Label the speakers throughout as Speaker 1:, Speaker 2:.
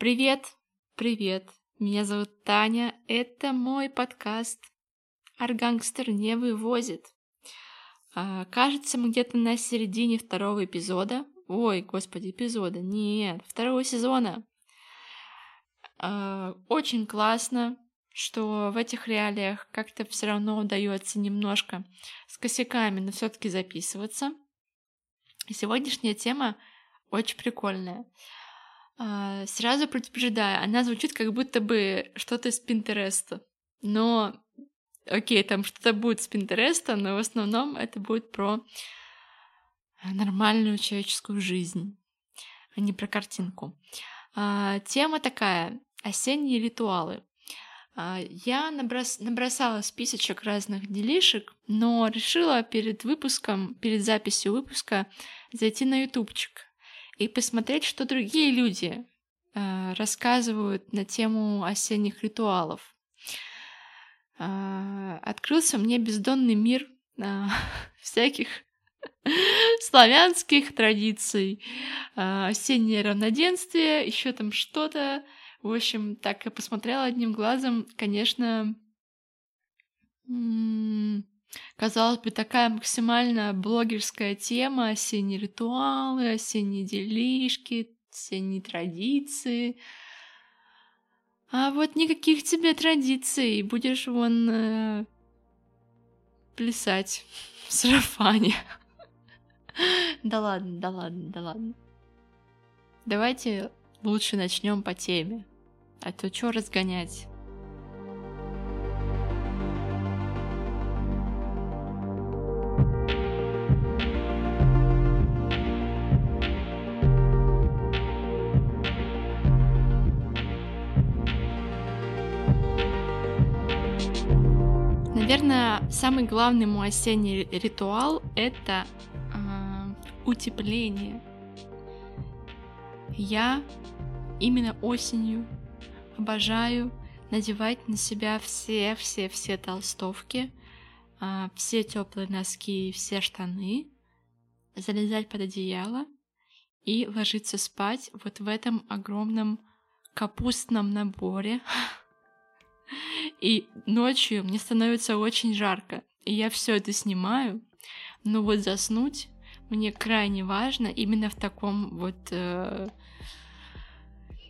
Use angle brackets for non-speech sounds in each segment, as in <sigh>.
Speaker 1: Привет, привет, меня зовут Таня, это мой подкаст «Аргангстер не вывозит». А, кажется, мы где-то на середине второго эпизода. Ой, господи, эпизода, нет, второго сезона. А, очень классно, что в этих реалиях как-то все равно удается немножко с косяками, но все-таки записываться. И сегодняшняя тема очень прикольная. А, сразу предупреждаю, она звучит как будто бы что-то из Пинтереста. Но, окей, там что-то будет с Пинтереста, но в основном это будет про нормальную человеческую жизнь, а не про картинку. А, тема такая — осенние ритуалы. А, я наброс... набросала списочек разных делишек, но решила перед выпуском, перед записью выпуска зайти на ютубчик и посмотреть, что другие люди э, рассказывают на тему осенних ритуалов. Э, открылся мне бездонный мир э, <laughs> всяких <laughs> славянских традиций, э, осеннее равноденствие, еще там что-то. В общем, так я посмотрела одним глазом, конечно, Казалось бы, такая максимально блогерская тема, осенние ритуалы, осенние делишки, осенние традиции. А вот никаких тебе традиций, будешь вон э, плясать <laughs> в сарафане. <laughs> Да ладно, да ладно, да ладно. Давайте лучше начнем по теме. А то что разгонять? Наверное, самый главный мой осенний ритуал — это э, утепление. Я именно осенью обожаю надевать на себя все-все-все толстовки, э, все теплые носки, все штаны, залезать под одеяло и ложиться спать вот в этом огромном капустном наборе, <laughs> И ночью мне становится очень жарко. И я все это снимаю. Но вот заснуть мне крайне важно именно в таком вот... Э,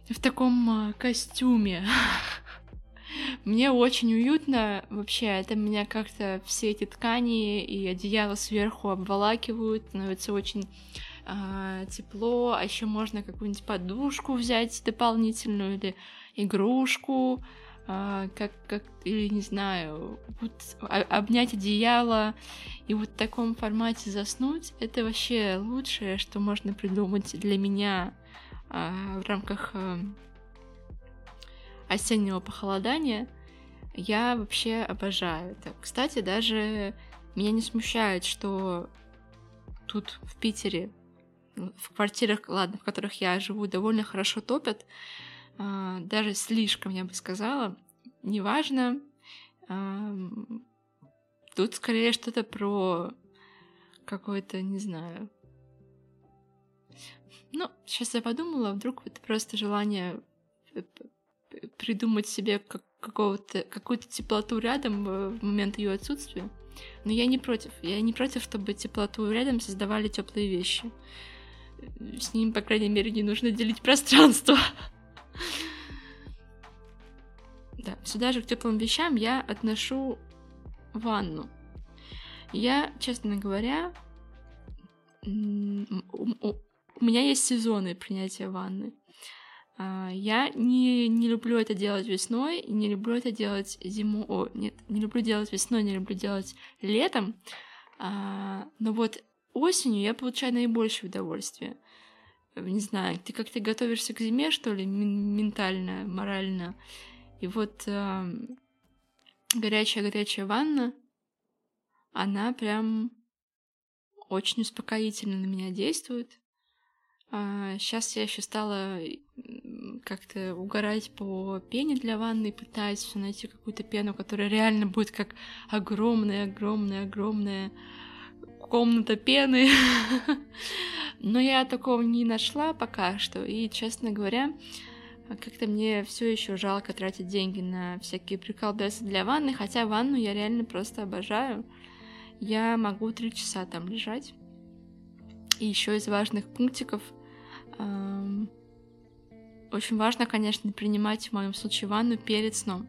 Speaker 1: в таком э, костюме. <laughs> Мне очень уютно вообще, это меня как-то все эти ткани и одеяло сверху обволакивают, становится очень э, тепло, а еще можно какую-нибудь подушку взять дополнительную или игрушку, а, как, как, или не знаю, вот обнять одеяло и вот в таком формате заснуть, это вообще лучшее, что можно придумать для меня а, в рамках а, осеннего похолодания. Я вообще обожаю это. Кстати, даже меня не смущает, что тут в Питере, в квартирах, ладно, в которых я живу, довольно хорошо топят, даже слишком, я бы сказала. Неважно. А, тут скорее что-то про какое-то, не знаю. Ну, сейчас я подумала, вдруг это просто желание придумать себе как какого-то какую-то теплоту рядом в момент ее отсутствия. Но я не против. Я не против, чтобы теплоту рядом создавали теплые вещи. С ним, по крайней мере, не нужно делить пространство. <laughs> Да, сюда же к теплым вещам я отношу ванну. Я, честно говоря, у меня есть сезоны принятия ванны. А, я не, не люблю это делать весной, не люблю это делать зимой. О, нет, не люблю делать весной, не люблю делать летом. А, но вот осенью я получаю наибольшее удовольствие. Не знаю, ты как-то готовишься к зиме, что ли, ментально, морально. И вот э, горячая-горячая ванна, она прям очень успокоительно на меня действует. А сейчас я еще стала как-то угорать по пене для ванны, пытаясь найти какую-то пену, которая реально будет как огромная-огромная-огромная комната пены. <laughs> Но я такого не нашла пока что. И, честно говоря, как-то мне все еще жалко тратить деньги на всякие приколбесы для ванны, хотя ванну я реально просто обожаю. Я могу три часа там лежать. И еще из важных пунктиков эм, очень важно, конечно, принимать в моем случае ванну перед сном.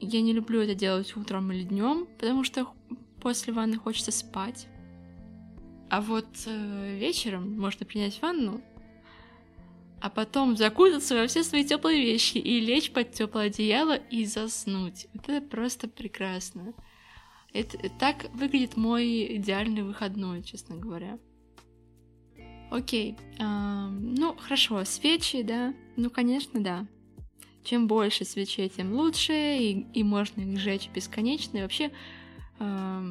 Speaker 1: Я не люблю это делать утром или днем, потому что после ванны хочется спать. А вот э, вечером можно принять ванну, а потом закутаться во все свои теплые вещи и лечь под теплое одеяло и заснуть. Вот это просто прекрасно. Это, так выглядит мой идеальный выходной, честно говоря. Окей, а, ну хорошо, свечи, да, ну конечно, да. Чем больше свечей, тем лучше, и, и можно их сжечь бесконечно. И вообще, а,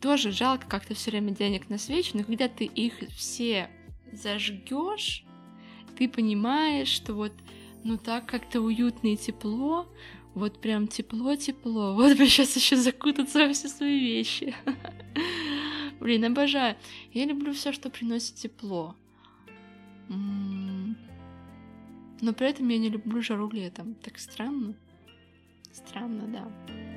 Speaker 1: тоже жалко как-то все время денег на свечи, но когда ты их все зажгешь, ты понимаешь, что вот, ну так как-то уютно и тепло, вот прям тепло-тепло. <laughs> Вот бы сейчас еще закутаться во все свои вещи. <laughs> Блин, обожаю. Я люблю все, что приносит тепло. Но при этом я не люблю жару летом. Так странно. Странно, да.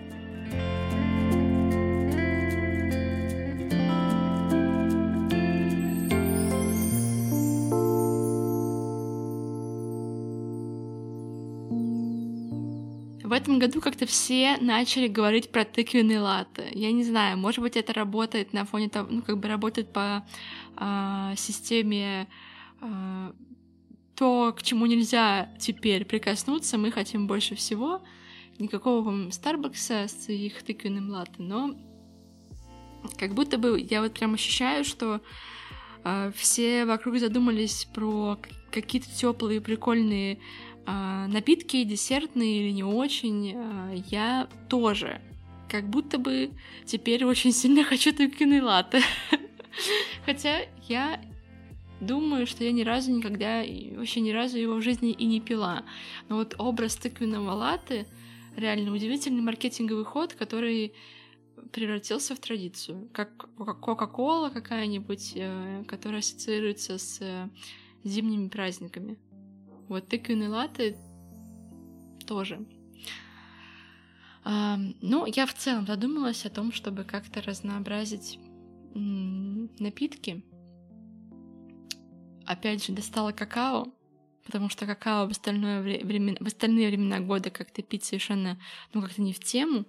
Speaker 1: В этом году как-то все начали говорить про тыквенный латте. Я не знаю, может быть, это работает на фоне того, ну, как бы работает по э, системе э, то, к чему нельзя теперь прикоснуться, мы хотим больше всего. Никакого вам Старбакса с их тыквенным латте, но как будто бы я вот прям ощущаю, что э, все вокруг задумались про какие-то теплые, прикольные напитки десертные или не очень, а, я тоже. Как будто бы теперь очень сильно <laughs> хочу тыквенный латте. <laughs> Хотя я думаю, что я ни разу никогда, вообще ни разу его в жизни и не пила. Но вот образ тыквенного латте реально удивительный маркетинговый ход, который превратился в традицию. Как Кока-Кола какая-нибудь, э, которая ассоциируется с э, зимними праздниками. Вот тыквенный латте тоже. Ну, я в целом задумалась о том, чтобы как-то разнообразить напитки. Опять же, достала какао, потому что какао в, остальное время, в остальные времена года как-то пить совершенно, ну, как-то не в тему.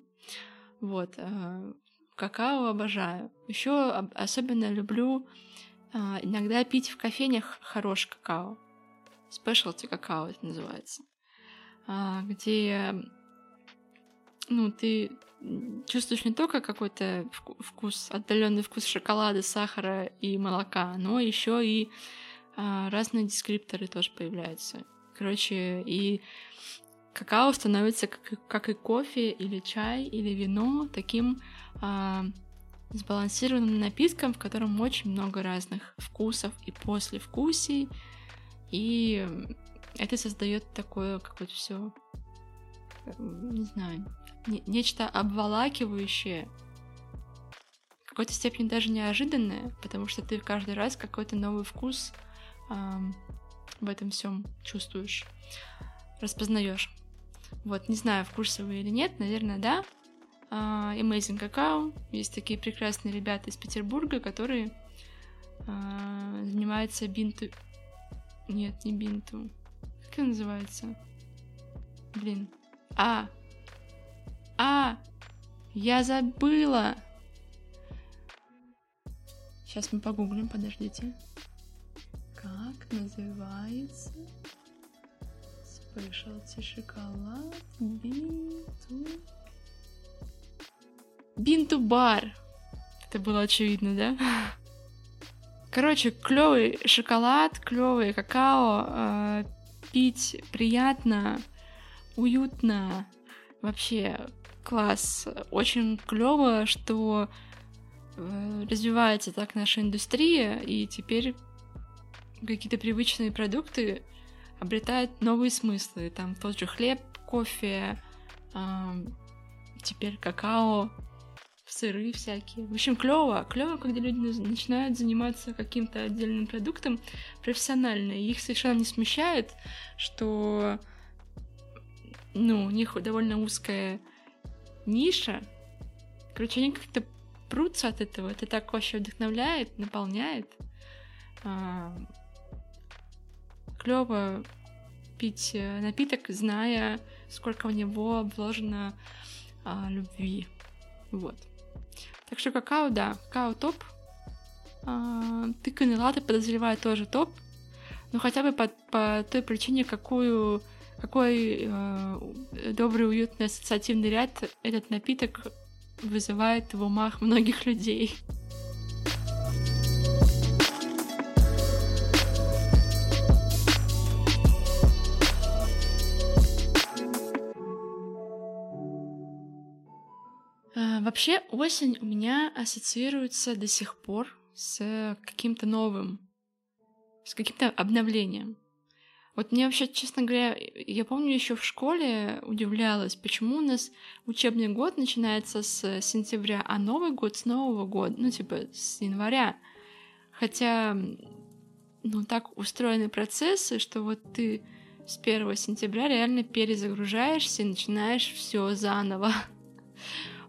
Speaker 1: Вот. А, какао обожаю. Еще особенно люблю а, иногда пить в кофейнях хороший какао specialty какао это называется, а, где ну, ты чувствуешь не только какой-то вкус, отдаленный вкус шоколада, сахара и молока, но еще и а, разные дескрипторы тоже появляются. Короче, и какао становится, как, как и кофе, или чай, или вино, таким а, сбалансированным напитком, в котором очень много разных вкусов и послевкусий, и это создает такое какое-то все, не знаю, не, нечто обволакивающее, в какой-то степени даже неожиданное, потому что ты каждый раз какой-то новый вкус эм, в этом всем чувствуешь, распознаешь. Вот, не знаю, в курсе или нет, наверное, да. Uh, Amazing Cacao. Есть такие прекрасные ребята из Петербурга, которые uh, занимаются бинту нет, не бинту. Как это называется? Блин. А! А! Я забыла! Сейчас мы погуглим, подождите. Как называется спешлти шоколад бинту? Бинту бар. Это было очевидно, да? <laughs> Короче, клевый шоколад, клевый какао, э, пить приятно, уютно, вообще класс. Очень клево, что э, развивается так наша индустрия, и теперь какие-то привычные продукты обретают новые смыслы. Там тот же хлеб, кофе, э, теперь какао, сыры всякие. В общем, клево. Клево, когда люди начинают заниматься каким-то отдельным продуктом профессионально. И их совершенно не смущает, что ну, у них довольно узкая ниша. Короче, они как-то прутся от этого. Это так вообще вдохновляет, наполняет. А, клево пить э, напиток, зная, сколько в него вложено а, любви. Вот. Так что какао, да, какао топ. А, тыквенный латте, подозреваю, тоже топ. Но хотя бы по, по той причине, какую, какой э, добрый, уютный ассоциативный ряд этот напиток вызывает в умах многих людей. Вообще осень у меня ассоциируется до сих пор с каким-то новым, с каким-то обновлением. Вот мне вообще, честно говоря, я помню еще в школе удивлялась, почему у нас учебный год начинается с сентября, а Новый год с Нового года, ну типа с января. Хотя, ну так устроены процессы, что вот ты с 1 сентября реально перезагружаешься и начинаешь все заново.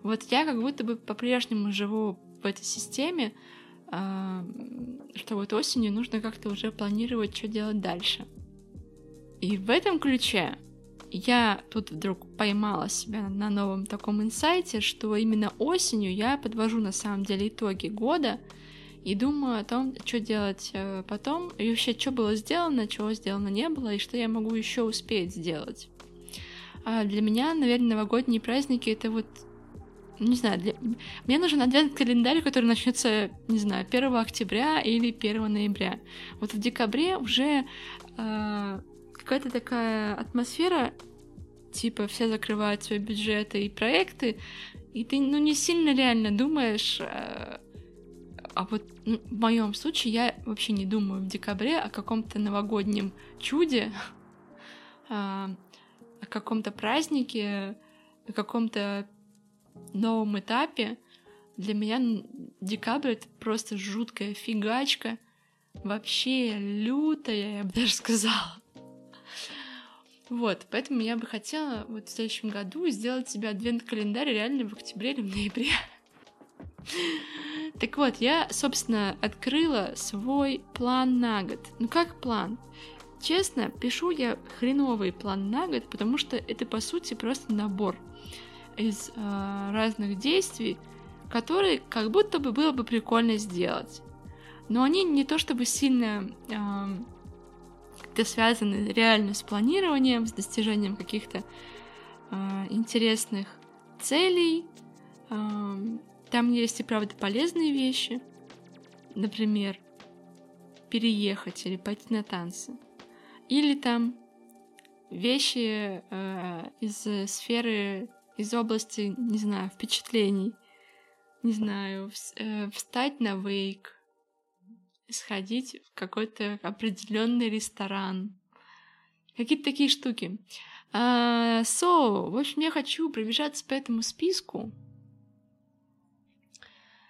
Speaker 1: Вот я как будто бы по-прежнему живу в этой системе, а, что вот осенью нужно как-то уже планировать, что делать дальше. И в этом ключе я тут вдруг поймала себя на новом таком инсайте, что именно осенью я подвожу на самом деле итоги года и думаю о том, что делать э, потом, и вообще, что было сделано, чего сделано не было, и что я могу еще успеть сделать. А для меня, наверное, новогодние праздники это вот не знаю, для... мне нужен адвент календарь, который начнется, не знаю, 1 октября или 1 ноября. Вот в декабре уже э, какая-то такая атмосфера, типа все закрывают свои бюджеты и проекты, и ты, ну, не сильно реально думаешь, э, а вот ну, в моем случае я вообще не думаю в декабре о каком-то новогоднем чуде, э, <laughs> о каком-то празднике, о каком-то новом этапе для меня декабрь это просто жуткая фигачка, вообще лютая, я бы даже сказала. Вот, поэтому я бы хотела вот в следующем году сделать себе адвент-календарь реально в октябре или в ноябре. <laughs> Так вот, я, собственно, открыла свой план на год. Ну как план? Честно, пишу я хреновый план на год, потому что это, по сути, просто набор из э, разных действий, которые как будто бы было бы прикольно сделать. Но они не то чтобы сильно э, как-то связаны реально с планированием, с достижением каких-то э, интересных целей. Э, там есть и правда полезные вещи. Например, переехать или пойти на танцы. Или там вещи э, из сферы из области, не знаю, впечатлений. Не знаю, э, встать на вейк, сходить в какой-то определенный ресторан. Какие-то такие штуки. А, so, в общем, я хочу пробежаться по этому списку,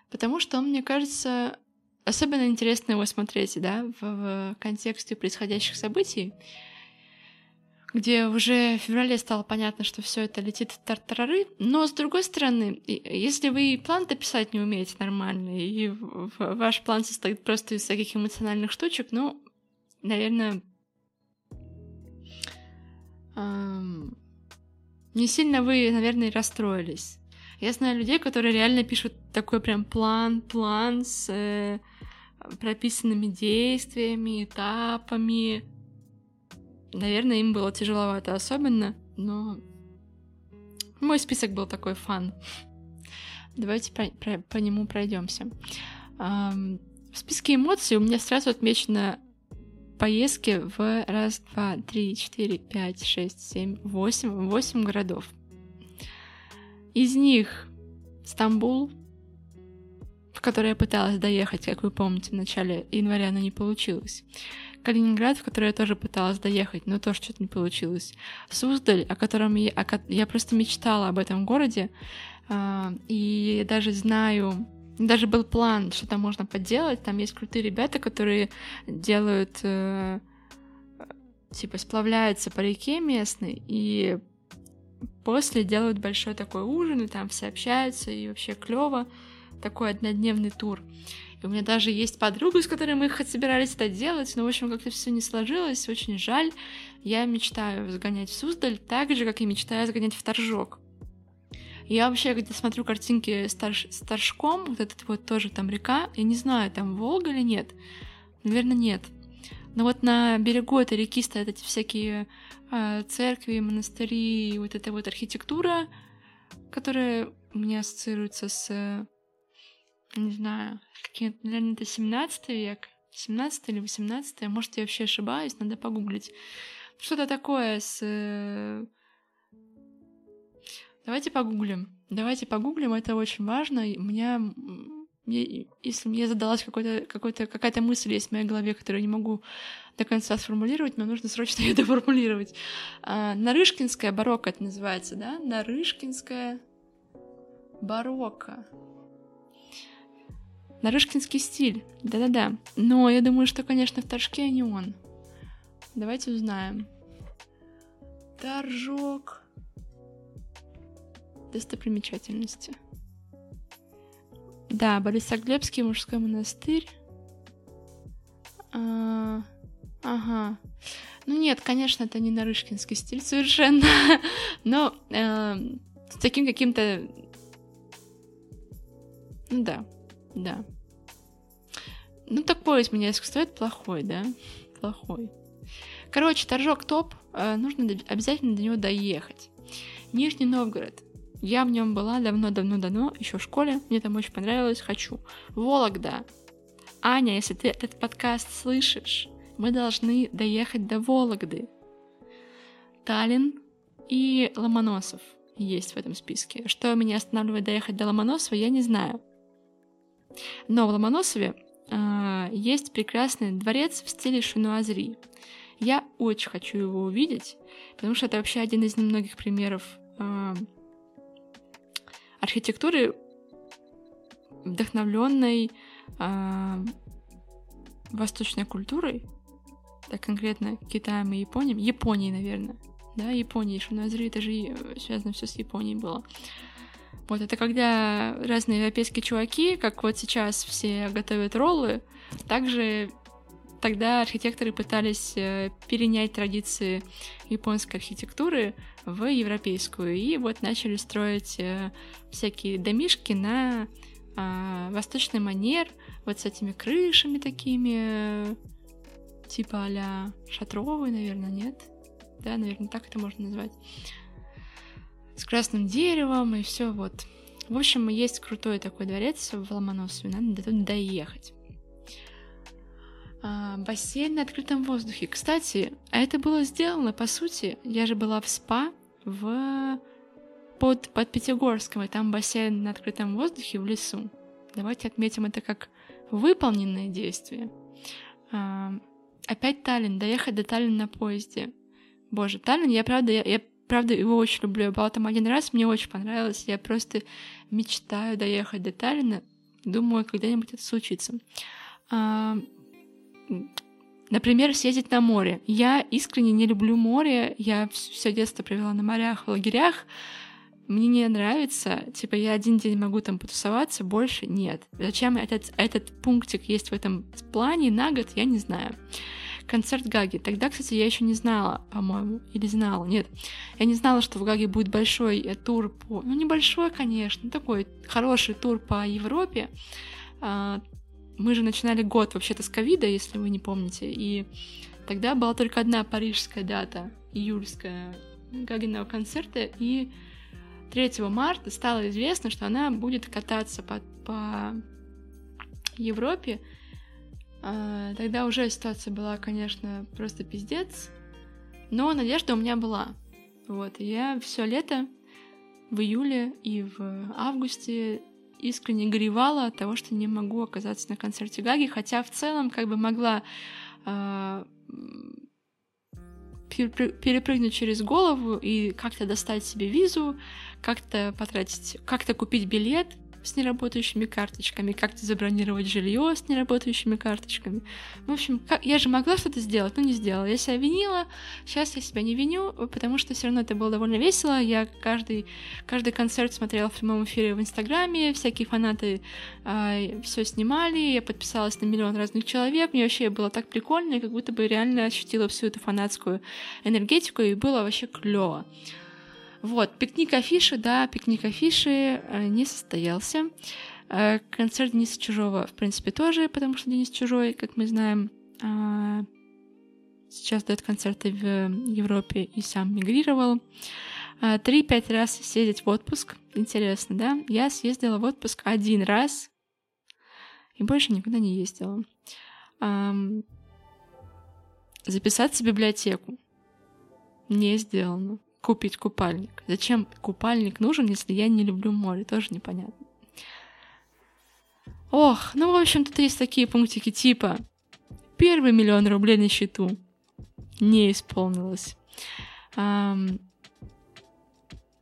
Speaker 1: потому что он, мне кажется, особенно интересно его смотреть, да, в, в контексте происходящих событий где уже в феврале стало понятно, что все это летит в тартарары. Но, с другой стороны, если вы план-то писать не умеете нормально, и ваш план состоит просто из таких эмоциональных штучек, ну, наверное, эм, не сильно вы, наверное, расстроились. Я знаю людей, которые реально пишут такой прям план, план с э, прописанными действиями, этапами, Наверное, им было тяжеловато особенно, но мой список был такой фан. Давайте по, по, по нему пройдемся. Um, в списке эмоций у меня сразу отмечено поездки в раз, два, три, четыре, пять, шесть, семь, восемь, восемь городов. Из них Стамбул, в который я пыталась доехать, как вы помните, в начале января, но не получилось. Калининград, в который я тоже пыталась доехать, но тоже что-то не получилось. Суздаль, о котором я, о, я просто мечтала об этом городе. А, и даже знаю, даже был план, что там можно поделать. Там есть крутые ребята, которые делают, э, типа, сплавляются по реке местной и после делают большой такой ужин, и там все общаются, и вообще клево. Такой однодневный тур. И у меня даже есть подруга, с которой мы собирались это делать, но, в общем, как-то все не сложилось, очень жаль. Я мечтаю сгонять в Суздаль так же, как и мечтаю сгонять в Торжок. Я вообще, когда смотрю картинки с, Торж... с Торжком, вот этот вот тоже там река, я не знаю, там Волга или нет. Наверное, нет. Но вот на берегу этой реки стоят эти всякие э, церкви, монастыри, вот эта вот архитектура, которая меня ассоциируется с не знаю, какие наверное, это 17 век, 17 или 18, может, я вообще ошибаюсь, надо погуглить. Что-то такое с... Э, давайте погуглим. Давайте погуглим, это очень важно. У меня, если мне задалась какой-то, какой-то, какая-то мысль есть в моей голове, которую я не могу до конца сформулировать, мне нужно срочно <laughs> ее доформулировать. А, Нарышкинская барокко это называется, да? Нарышкинская барокко. Нарышкинский стиль, да-да-да. Но я думаю, что, конечно, в Торжке не он. Давайте узнаем. Торжок. Достопримечательности. Да, Борисоглебский мужской монастырь. А, ага. Ну нет, конечно, это не нарышкинский стиль совершенно, <laughs> но э, с таким каким-то... Ну да, да. Ну, такое из меня искусство, плохой, да? Плохой. Короче, торжок топ, э, нужно обязательно до него доехать. Нижний Новгород. Я в нем была давно-давно-давно, еще в школе, мне там очень понравилось, хочу. Вологда. Аня, если ты этот подкаст слышишь, мы должны доехать до Вологды. Таллин и Ломоносов есть в этом списке. Что меня останавливает доехать до Ломоносова, я не знаю. Но в Ломоносове э, есть прекрасный дворец в стиле шунуазри. Я очень хочу его увидеть, потому что это вообще один из немногих примеров э, архитектуры, вдохновленной э, восточной культурой, так конкретно Китаем и Японией, Японией, наверное, да, Японией, Шунуазри, это же связано все с Японией было. Вот это когда разные европейские чуваки, как вот сейчас все готовят роллы, также тогда архитекторы пытались э, перенять традиции японской архитектуры в европейскую, и вот начали строить э, всякие домишки на а, восточный манер, вот с этими крышами такими, типа а-ля шатровые, наверное, нет? Да, наверное, так это можно назвать с красным деревом и все вот. В общем, есть крутой такой дворец в Ломоносове, надо до туда доехать. А, бассейн на открытом воздухе. Кстати, а это было сделано, по сути, я же была в СПА в под, под Пятигорском, и там бассейн на открытом воздухе в лесу. Давайте отметим это как выполненное действие. А, опять Таллин, доехать до Таллина на поезде. Боже, Таллин, я правда, я, я правда, его очень люблю. Я была там один раз, мне очень понравилось. Я просто мечтаю доехать до Таллина. Думаю, когда-нибудь это случится. А, например, съездить на море. Я искренне не люблю море. Я все детство провела на морях, в лагерях. Мне не нравится, типа я один день могу там потусоваться, больше нет. Зачем этот, этот пунктик есть в этом плане на год, я не знаю концерт Гаги. Тогда, кстати, я еще не знала, по-моему, или знала, нет. Я не знала, что в Гаге будет большой э, тур по... Ну, небольшой, конечно, такой хороший тур по Европе. А, мы же начинали год вообще-то с ковида, если вы не помните, и тогда была только одна парижская дата, июльская, Гагиного концерта, и 3 марта стало известно, что она будет кататься по, по Европе, а, тогда уже ситуация была, конечно, просто пиздец. Но надежда у меня была. Вот, и я все лето в июле и в августе искренне горевала от того, что не могу оказаться на концерте Гаги, хотя в целом как бы могла э, перепрыгнуть через голову и как-то достать себе визу, как-то потратить, как-то купить билет, с неработающими карточками, как-то забронировать жилье с неработающими карточками. В общем, как, я же могла что-то сделать, но не сделала. Я себя винила, сейчас я себя не виню, потому что все равно это было довольно весело. Я каждый, каждый концерт смотрела в прямом эфире в Инстаграме, всякие фанаты э, а, все снимали, я подписалась на миллион разных человек, мне вообще было так прикольно, я как будто бы реально ощутила всю эту фанатскую энергетику, и было вообще клево. Вот, пикник афиши, да, пикник афиши э, не состоялся. Э, концерт Дениса Чужого, в принципе, тоже, потому что Денис Чужой, как мы знаем, э, сейчас дает концерты в Европе и сам мигрировал. Три-пять раз съездить в отпуск. Интересно, да? Я съездила в отпуск один раз и больше никуда не ездила. Записаться в библиотеку не сделано купить купальник. Зачем купальник нужен, если я не люблю море? Тоже непонятно. Ох, ну, в общем, тут есть такие пунктики типа первый миллион рублей на счету не исполнилось. Эм,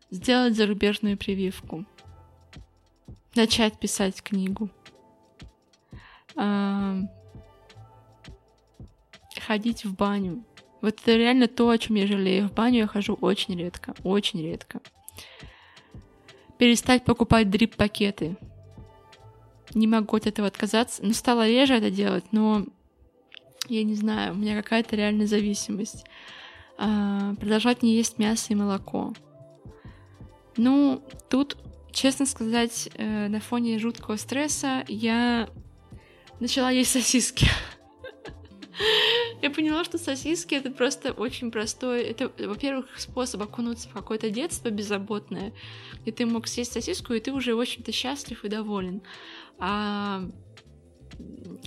Speaker 1: сделать зарубежную прививку. Начать писать книгу. Эм, ходить в баню. Вот это реально то, о чем я жалею. В баню я хожу очень редко, очень редко. Перестать покупать дрип-пакеты. Не могу от этого отказаться. Ну, стало реже это делать, но я не знаю, у меня какая-то реальная зависимость. А, продолжать не есть мясо и молоко. Ну, тут, честно сказать, э, на фоне жуткого стресса я начала есть сосиски. <laughs> Я поняла, что сосиски это просто очень простой. Это, во-первых, способ окунуться в какое-то детство беззаботное, где ты мог съесть сосиску, и ты уже, в общем-то, счастлив и доволен. А,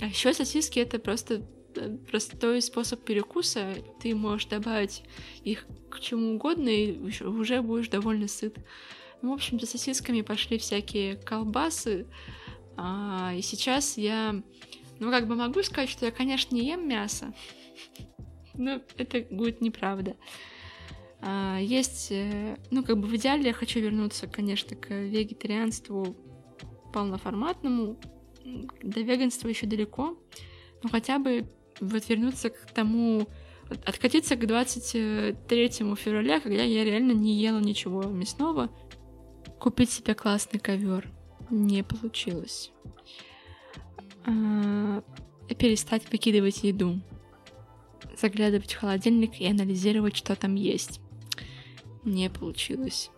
Speaker 1: а еще сосиски это просто э, простой способ перекуса. Ты можешь добавить их к чему угодно, и уже будешь довольно сыт. Ну, в общем, за сосисками пошли всякие колбасы. А, и сейчас я ну, как бы могу сказать, что я, конечно, не ем мясо, но это будет неправда. А, есть, э, ну, как бы в идеале я хочу вернуться, конечно, к вегетарианству полноформатному. До веганства еще далеко, но хотя бы вот вернуться к тому, откатиться к 23 февраля, когда я реально не ела ничего мясного, купить себе классный ковер не получилось перестать выкидывать еду, заглядывать в холодильник и анализировать, что там есть. Не получилось.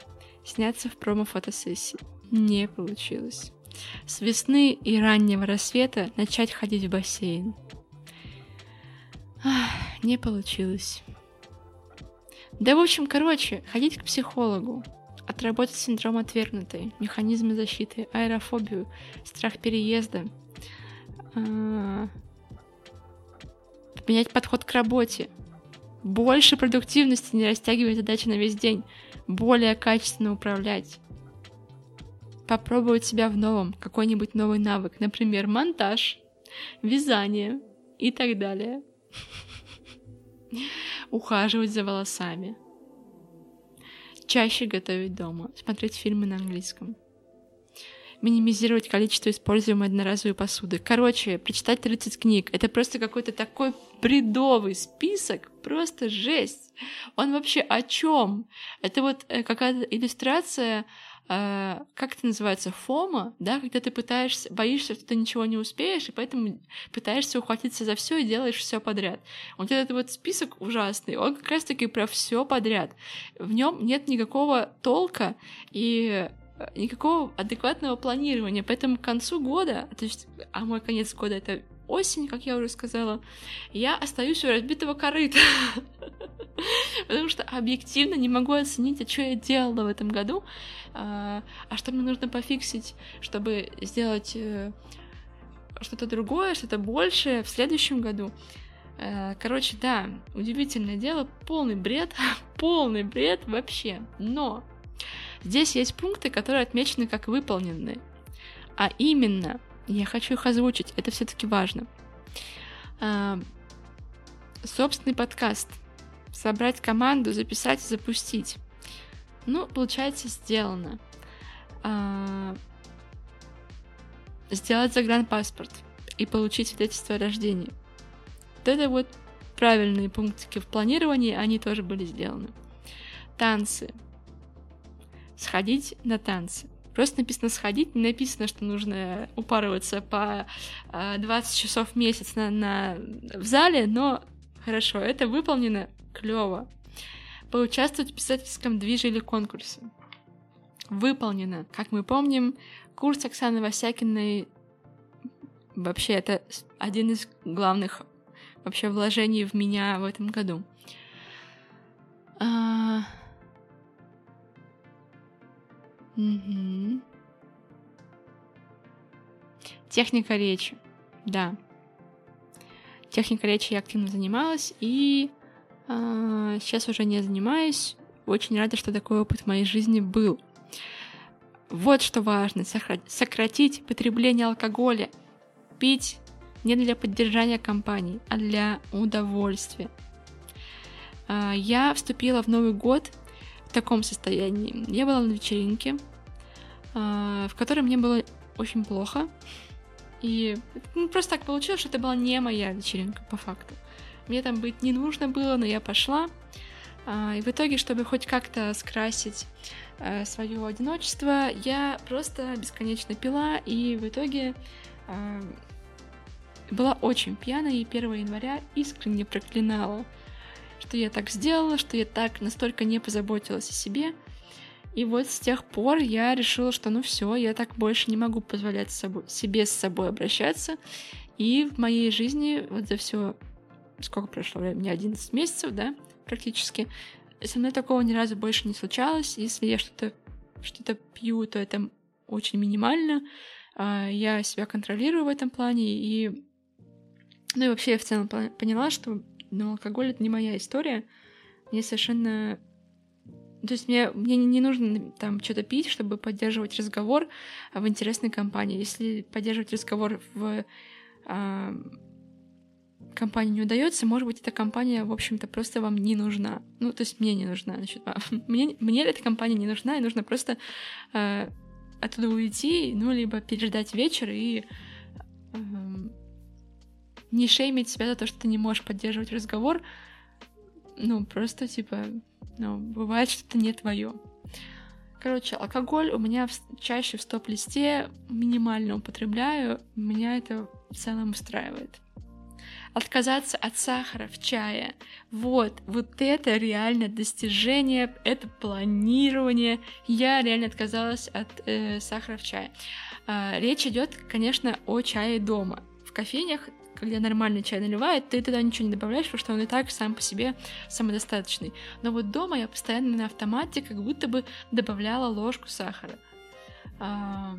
Speaker 1: Сняться в промо-фотосессии. Не получилось. С весны и раннего рассвета начать ходить в бассейн. Ах, не получилось. Да, в общем, короче, ходить к психологу, отработать синдром отвергнутой, механизмы защиты, аэрофобию, страх переезда, Поменять подход к работе. Больше продуктивности, не растягивать задачи на весь день. Более качественно управлять. Попробовать себя в новом, какой-нибудь новый навык. Например, монтаж, вязание и так далее. <laughs> Ухаживать за волосами. Чаще готовить дома. Смотреть фильмы на английском минимизировать количество используемой одноразовой посуды. Короче, прочитать 30 книг. Это просто какой-то такой бредовый список, просто жесть. Он вообще о чем? Это вот э, какая-то иллюстрация Uh, как это называется, фома, да, когда ты пытаешься, боишься, что ты ничего не успеешь, и поэтому пытаешься ухватиться за все и делаешь все подряд. Вот этот вот список ужасный, он как раз-таки про все подряд. В нем нет никакого толка, и никакого адекватного планирования. Поэтому к концу года, то есть, а мой конец года это осень, как я уже сказала, я остаюсь у разбитого корыта. <laughs> Потому что объективно не могу оценить, а что я делала в этом году, а, а что мне нужно пофиксить, чтобы сделать э, что-то другое, что-то большее в следующем году. Э, короче, да, удивительное дело, полный бред, <laughs> полный бред вообще. Но Здесь есть пункты, которые отмечены как выполненные. А именно, я хочу их озвучить, это все-таки важно. А, собственный подкаст собрать команду, записать запустить. Ну, получается, сделано. А... Сделать загранпаспорт и получить свидетельство о рождении. Вот это вот правильные пунктики в планировании, они тоже были сделаны. Танцы. Сходить на танцы. Просто написано сходить, не написано, что нужно упарываться по 20 а, часов в месяц на, на, в зале, но хорошо, это выполнено, клево. Поучаствовать в писательском движе или конкурсе. Выполнено. Как мы помним, курс Оксаны Васякиной вообще это один из главных вообще вложений в меня в этом году. А... Угу. Техника речи, да. Техника речи я активно занималась, и э, сейчас уже не занимаюсь. Очень рада, что такой опыт в моей жизни был. Вот что важно, сократить потребление алкоголя. Пить не для поддержания компании, а для удовольствия. А, я вступила в Новый год в таком состоянии. Я была на вечеринке, а, в которой мне было очень плохо. И ну, просто так получилось, что это была не моя вечеринка, по факту. Мне там быть не нужно было, но я пошла. А, и в итоге, чтобы хоть как-то скрасить свое одиночество, я просто бесконечно пила, и в итоге была очень пьяная и 1 января искренне проклинала что я так сделала, что я так настолько не позаботилась о себе. И вот с тех пор я решила, что ну все, я так больше не могу позволять собой, себе с собой обращаться. И в моей жизни вот за все, сколько прошло времени, 11 месяцев, да, практически, со мной такого ни разу больше не случалось. Если я что-то что пью, то это очень минимально. А, я себя контролирую в этом плане, и ну и вообще я в целом поняла, что но алкоголь — это не моя история. Мне совершенно... То есть мне, мне не нужно там что-то пить, чтобы поддерживать разговор в интересной компании. Если поддерживать разговор в а, компании не удается, может быть, эта компания, в общем-то, просто вам не нужна. Ну, то есть мне не нужна. Значит, <laughs> мне, мне эта компания не нужна, и нужно просто а, оттуда уйти, ну, либо переждать вечер и а, не шеймить себя за то, что ты не можешь поддерживать разговор. Ну, просто типа, ну, бывает, что это не твое. Короче, алкоголь у меня в, чаще в стоп-листе минимально употребляю, меня это в целом устраивает. Отказаться от сахара в чае. Вот, вот это реально достижение, это планирование. Я реально отказалась от э, сахара в чае. Э, речь идет, конечно, о чае дома. В кофейнях когда нормальный чай наливает, ты туда ничего не добавляешь, потому что он и так сам по себе самодостаточный. Но вот дома я постоянно на автомате как будто бы добавляла ложку сахара. А,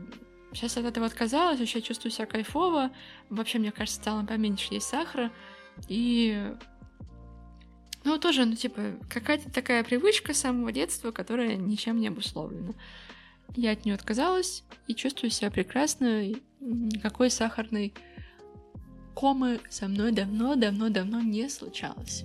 Speaker 1: сейчас от этого отказалась, вообще чувствую себя кайфово. Вообще, мне кажется, стало поменьше есть сахара. И ну, тоже, ну, типа, какая-то такая привычка с самого детства, которая ничем не обусловлена. Я от нее отказалась и чувствую себя прекрасно. Никакой сахарной комы со мной давно-давно-давно не случалось.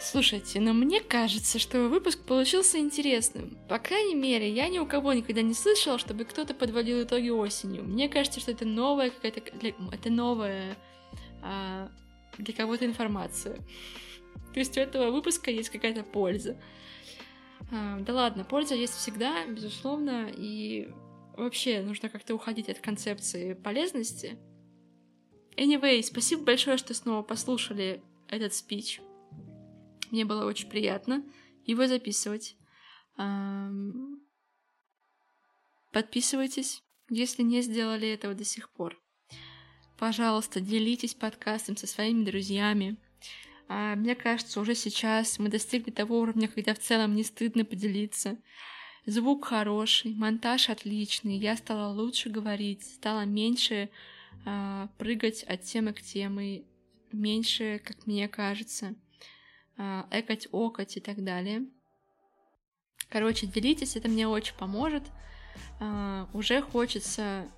Speaker 1: Слушайте, но мне кажется, что выпуск получился интересным. По крайней мере, я ни у кого никогда не слышала, чтобы кто-то подводил итоги осенью. Мне кажется, что это новая какая-то... Это новая а, для кого-то информацию. То есть у этого выпуска есть какая-то польза. А, да ладно, польза есть всегда, безусловно, и вообще нужно как-то уходить от концепции полезности. Anyway, спасибо большое, что снова послушали этот спич. Мне было очень приятно его записывать. Подписывайтесь, если не сделали этого до сих пор. Пожалуйста, делитесь подкастом со своими друзьями. А, мне кажется, уже сейчас мы достигли того уровня, когда в целом не стыдно поделиться. Звук хороший, монтаж отличный, я стала лучше говорить, стала меньше а, прыгать от темы к теме, меньше, как мне кажется, э, экать, окать и так далее. Короче, делитесь, это мне очень поможет. Э, уже хочется,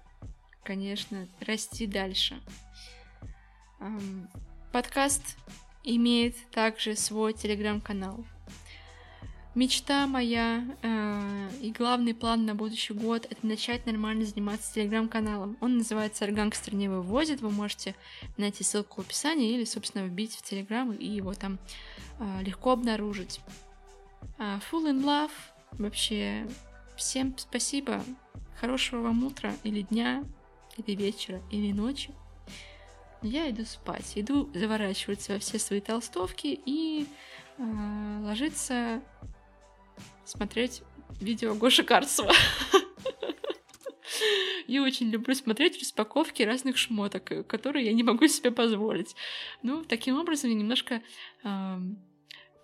Speaker 1: конечно, расти дальше. Э, подкаст имеет также свой телеграм-канал. Мечта моя э, и главный план на будущий год это начать нормально заниматься телеграм-каналом. Он называется «Аргангстер не вывозит». Вы можете найти ссылку в описании или, собственно, вбить в телеграм и его там э, легко обнаружить. Uh, full in love. Вообще, всем спасибо. Хорошего вам утра или дня, или вечера, или ночи. Я иду спать, иду заворачиваться во все свои толстовки и э, ложиться смотреть видео Гоши Карцева. <laughs> Я очень люблю смотреть распаковки разных шмоток, э, которые я не могу себе позволить. Ну, таким образом я немножко э,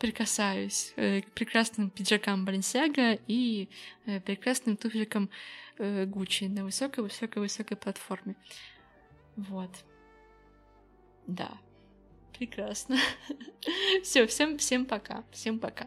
Speaker 1: прикасаюсь э, к прекрасным пиджакам Баленсиага и э, прекрасным туфелькам э, Гуччи на высокой-высокой-высокой платформе. Вот. Да. Прекрасно. <laughs> Все, всем, всем пока. Всем пока.